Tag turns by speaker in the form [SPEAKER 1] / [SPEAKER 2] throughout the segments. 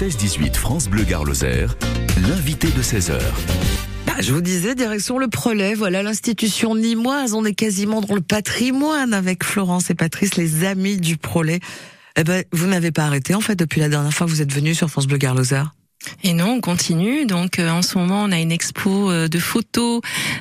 [SPEAKER 1] 16-18 France Bleu Gare Lozère, l'invité de 16h.
[SPEAKER 2] Ah, je vous disais, direction le Prolet, voilà l'institution nimoise. On est quasiment dans le patrimoine avec Florence et Patrice, les amis du Prolet. Eh ben, vous n'avez pas arrêté, en fait, depuis la dernière fois vous êtes venus sur France Bleu Gare Lozère.
[SPEAKER 3] Et non, on continue. Donc euh, en ce moment, on a une expo euh, de photos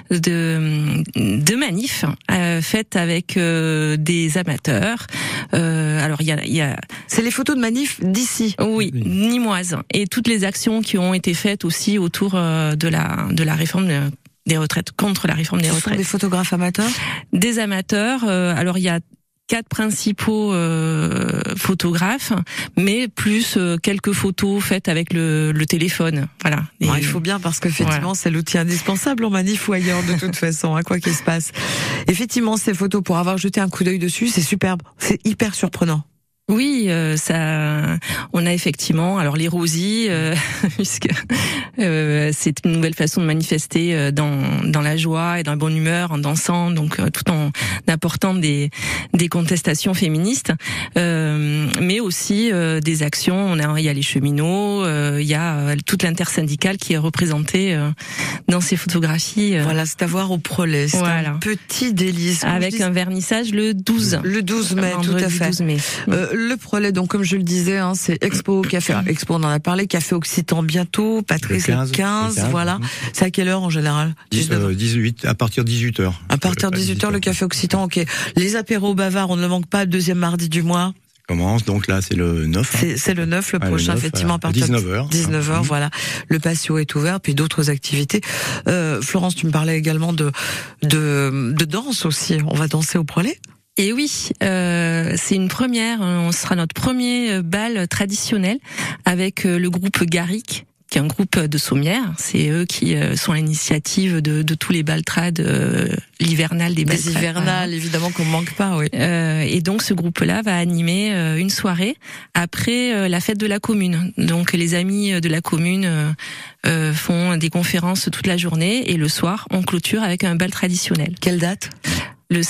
[SPEAKER 3] de de manifs euh, faites avec euh, des amateurs. Euh, alors il y a, y a
[SPEAKER 2] C'est les photos de manifs d'ici.
[SPEAKER 3] oui, nimoises et toutes les actions qui ont été faites aussi autour euh, de la de la réforme de- des retraites contre la réforme des
[SPEAKER 2] Ce sont
[SPEAKER 3] retraites.
[SPEAKER 2] des photographes amateurs?
[SPEAKER 3] Des amateurs. euh, alors il y a quatre principaux euh, photographes, mais plus euh, quelques photos faites avec le, le téléphone. Voilà. Et-
[SPEAKER 2] Bon, il faut bien parce qu'effectivement, c'est l'outil indispensable en manif ou ailleurs de toute façon, hein, quoi qu'il se passe. Effectivement, ces photos, pour avoir jeté un coup d'œil dessus, c'est superbe. C'est hyper surprenant.
[SPEAKER 3] Oui, euh, ça, on a effectivement, alors les rosies, euh, puisque euh, c'est une nouvelle façon de manifester euh, dans dans la joie et dans la bonne humeur, en dansant, donc euh, tout en apportant des des contestations féministes, euh, mais aussi euh, des actions. On a, il y a les cheminots, euh, il y a toute l'intersyndicale qui est représentée euh, dans ces photographies,
[SPEAKER 2] Voilà, c'est à voir au Prolet. C'est
[SPEAKER 3] Voilà.
[SPEAKER 2] un petit délice.
[SPEAKER 3] Avec un vernissage le 12.
[SPEAKER 2] dis- le 12 mai, tout à fait.
[SPEAKER 3] 12 mai.
[SPEAKER 2] Le Prolet, donc comme je le disais, hein, c'est Expo Café. Expo, on en a parlé. Café Occitan bientôt. Patrice le 15,
[SPEAKER 4] 15, le 15,
[SPEAKER 2] voilà.
[SPEAKER 4] mhm.
[SPEAKER 2] C'est à quelle heure en général? 19
[SPEAKER 4] euh, 18, à partir de 18 h
[SPEAKER 2] À partir de 18h, le Café Occitan, ok. Les apéros bavards, on ne le manque pas, deuxième mardi du mois.
[SPEAKER 4] commence, donc là c'est le 9. hein.
[SPEAKER 2] C'est le 9, le
[SPEAKER 4] Ah, le
[SPEAKER 2] prochain,
[SPEAKER 4] 9,
[SPEAKER 2] effectivement, à partir
[SPEAKER 4] 19h.
[SPEAKER 2] de 19h,
[SPEAKER 4] Mhm.
[SPEAKER 2] voilà. Le patio est ouvert, puis d'autres activités. Euh, Florence, tu me parlais également de, de, de danse aussi. On va danser au Prolet?
[SPEAKER 3] Et oui, euh, c'est une première. On sera notre premier euh, bal traditionnel avec euh, le groupe Garrick qui est un groupe de sommières. C'est eux qui euh, sont à l'initiative de, de tous les bals trad euh, l'hivernal des bals
[SPEAKER 2] Des hivernales, évidemment qu'on manque pas, oui.
[SPEAKER 3] euh, et donc ce groupe-là va animer euh, une soirée après la fête de la commune. Donc les amis de la commune font des conférences toute la journée et le soir on clôture avec un bal traditionnel.
[SPEAKER 2] Quelle date?
[SPEAKER 3] Le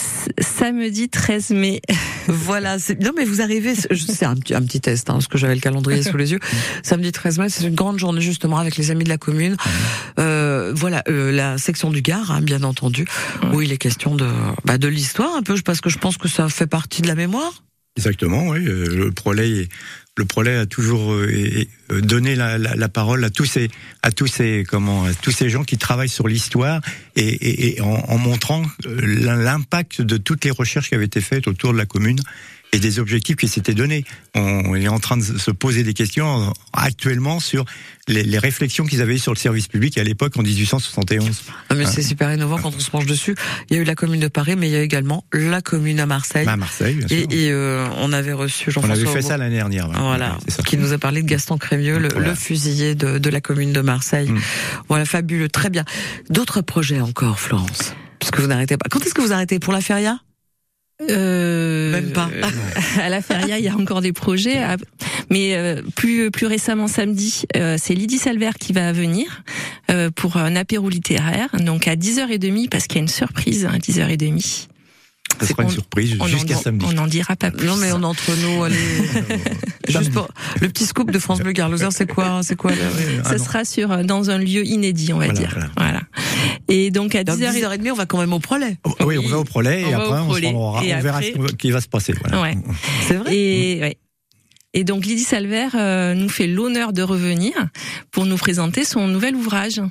[SPEAKER 3] samedi 13 mai.
[SPEAKER 2] Voilà, non mais vous arrivez, c'est un petit un petit test hein, parce que j'avais le calendrier sous les yeux. Samedi 13 mai, c'est une grande journée justement avec les amis de la commune. Euh, voilà, euh, la section du Gard, hein, bien entendu, où il est question de bah, de l'histoire un peu, parce que je pense que ça fait partie de la mémoire.
[SPEAKER 4] Exactement, oui. euh, Le Prolet, est- le Prolet a toujours euh, é- donné la, parole à tous ces, comment, tous ces gens qui travaillent sur l'histoire et, en montrant euh, l'impact de toutes les recherches qui avaient été faites autour de la commune et des objectifs qui s'étaient donnés. On est en train de se poser des questions actuellement sur les, les réflexions qu'ils avaient eues sur le service public à l'époque en 1871.
[SPEAKER 2] Ah, mais c'est super innovant quand on se penche dessus. Il y a eu la commune de Paris, mais il y a également la commune à Marseille.
[SPEAKER 4] À Marseille, bien sûr.
[SPEAKER 2] Et, et, euh, on avait reçu
[SPEAKER 4] On
[SPEAKER 2] Jean-François.
[SPEAKER 4] avait fait
[SPEAKER 2] Aubourg.
[SPEAKER 4] ça l'année dernière. ouais.
[SPEAKER 2] Voilà,
[SPEAKER 4] Ouais,
[SPEAKER 2] qui nous a parlé de Gaston Crémieux, le,
[SPEAKER 4] Voilà.
[SPEAKER 2] le fusillé de, de la commune de Marseille.
[SPEAKER 4] Mm.
[SPEAKER 2] Voilà, fabuleux, très bien. D'autres projets encore, Florence? Parce que vous n'arrêtez pas. Quand est-ce que vous arrêtez? Pour la feria?
[SPEAKER 3] Euh,
[SPEAKER 2] Même pas.
[SPEAKER 3] à la feria, il y a encore des projets, à- mais euh, plus plus récemment samedi, euh, c'est Lydie Salver qui va venir euh, pour un apéro littéraire, donc à 10h30 parce qu'il y a une surprise à 10h30.
[SPEAKER 4] Ça sera une surprise
[SPEAKER 3] On
[SPEAKER 4] jusqu'à
[SPEAKER 3] en,
[SPEAKER 4] samedi.
[SPEAKER 3] on n'en dira pas plus.
[SPEAKER 2] Non, mais on entre nous. Allez. Juste pour le petit scoop de France Bleu Garloser, c'est quoi C'est quoi le...
[SPEAKER 4] Ah
[SPEAKER 3] sera sur euh, dans un lieu inédit, on va
[SPEAKER 4] Voilà,
[SPEAKER 3] dire.
[SPEAKER 4] voilà.
[SPEAKER 3] Voilà. Et donc à
[SPEAKER 2] Dans
[SPEAKER 3] 10h30
[SPEAKER 2] 10h30, on va quand même au Prolet.
[SPEAKER 4] Oh, oui, on va au Prolet et après on, se
[SPEAKER 3] Prolet.
[SPEAKER 4] rendra,
[SPEAKER 3] Et
[SPEAKER 4] on verra ce qui va se passer. Voilà.
[SPEAKER 3] Ouais.
[SPEAKER 2] C'est vrai
[SPEAKER 3] Et ouais. Et donc Lydie Salver euh, nous fait l'honneur de revenir pour nous présenter son nouvel ouvrage.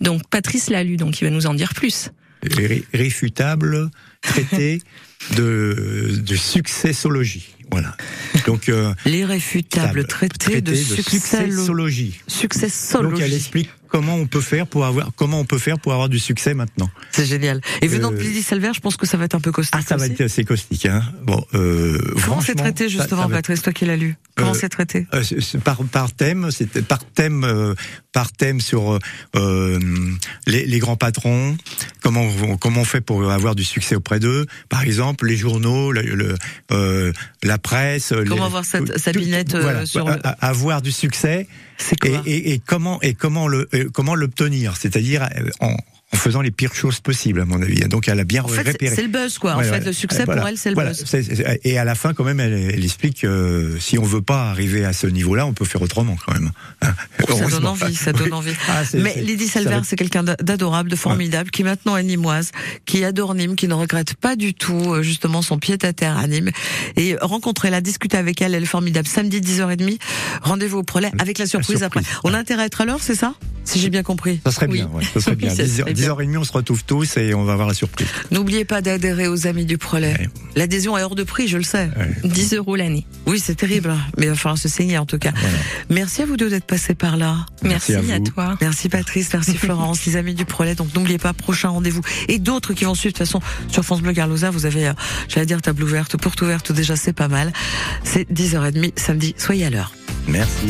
[SPEAKER 3] Donc Patrice l'a lu, donc il va nous en dire plus.
[SPEAKER 4] Ré- Réfutable traité de, de successologie. Voilà. Donc euh,
[SPEAKER 2] L'irréfutable traité, de, succès
[SPEAKER 4] successologie. Donc elle
[SPEAKER 2] Successologie.
[SPEAKER 4] explique comment on peut faire pour avoir comment on peut faire pour avoir du succès maintenant.
[SPEAKER 2] C'est génial. Et venant de
[SPEAKER 4] Euh,
[SPEAKER 2] Lydie Salver, je pense que ça va être un peu costaud.
[SPEAKER 4] Ah, ça va être assez caustique. Hein. Bon, euh,
[SPEAKER 2] Comment c'est traité
[SPEAKER 4] ça-
[SPEAKER 2] justement,
[SPEAKER 4] ça va-
[SPEAKER 2] Patrice, toi qui l'as lu Comment
[SPEAKER 4] Euh,
[SPEAKER 2] c'est traité
[SPEAKER 4] Euh, par, par thème, c'était par thème, euh, par thème sur euh, euh, les, les grands patrons, comment on, comment on fait pour avoir du succès auprès d'eux. Par exemple, les journaux, le, le, euh, la presse. les-
[SPEAKER 2] sa- sa binette, euh,
[SPEAKER 4] voilà,
[SPEAKER 2] sur le-
[SPEAKER 4] avoir du succès
[SPEAKER 2] C'est
[SPEAKER 4] et,
[SPEAKER 2] quoi
[SPEAKER 4] et, et comment et comment le comment l'obtenir, c'est-à-dire euh, en en faisant les pires choses possibles, à mon avis. Donc elle a bien
[SPEAKER 2] En fait,
[SPEAKER 4] repéré.
[SPEAKER 2] c'est le buzz, quoi. En
[SPEAKER 4] Ouais,
[SPEAKER 2] fait,
[SPEAKER 4] ouais.
[SPEAKER 2] le succès
[SPEAKER 4] Voilà.
[SPEAKER 2] pour elle, c'est le
[SPEAKER 4] Voilà.
[SPEAKER 2] buzz.
[SPEAKER 4] Et à la fin, quand même, elle, elle explique que si on veut pas arriver à ce niveau-là, on peut faire autrement, quand même. Hein.
[SPEAKER 2] Ça donne envie, ça donne
[SPEAKER 4] Oui.
[SPEAKER 2] envie.
[SPEAKER 4] Ah,
[SPEAKER 2] Mais Lydie Salver, c'est quelqu'un d'a- d'adorable, de formidable, qui maintenant est nimoise, qui adore Nîmes, qui ne regrette pas du tout euh, justement son pied à terre à Nîmes. Et rencontrez-la, discutez avec elle, elle est formidable. Samedi 10h30, rendez-vous au Prolet avec la surprise,
[SPEAKER 4] surprise.
[SPEAKER 2] après. On a intérêt à être à l'heure, c'est ça? Si j'ai bien compris.
[SPEAKER 4] Ça serait
[SPEAKER 3] Oui.
[SPEAKER 4] bien, ouais, ça serait bien.
[SPEAKER 3] Oui, ça
[SPEAKER 4] 10
[SPEAKER 3] serait bien.
[SPEAKER 4] 10h30, on se retrouve tous et on va avoir la surprise.
[SPEAKER 2] N'oubliez pas d'adhérer aux Amis du Prolet.
[SPEAKER 4] Ouais.
[SPEAKER 2] L'adhésion est hors de prix, je le sais.
[SPEAKER 4] Ouais.
[SPEAKER 3] 10 euros l'année.
[SPEAKER 2] Oui, c'est terrible, hein. mais il va falloir se saigner en tout cas.
[SPEAKER 4] Voilà.
[SPEAKER 2] Merci à vous deux d'être passés par là.
[SPEAKER 4] Merci
[SPEAKER 3] Merci,
[SPEAKER 4] à
[SPEAKER 3] toi.
[SPEAKER 2] Merci Patrice, merci Florence, les amis du Prolet. Donc n'oubliez pas, prochain rendez-vous. Et d'autres qui vont suivre de toute façon sur France Bleu Garlosa. Vous avez, euh, j'allais dire, table ouverte, porte ouverte, déjà c'est pas mal. C'est 10h30 samedi. Soyez à l'heure.
[SPEAKER 4] Merci.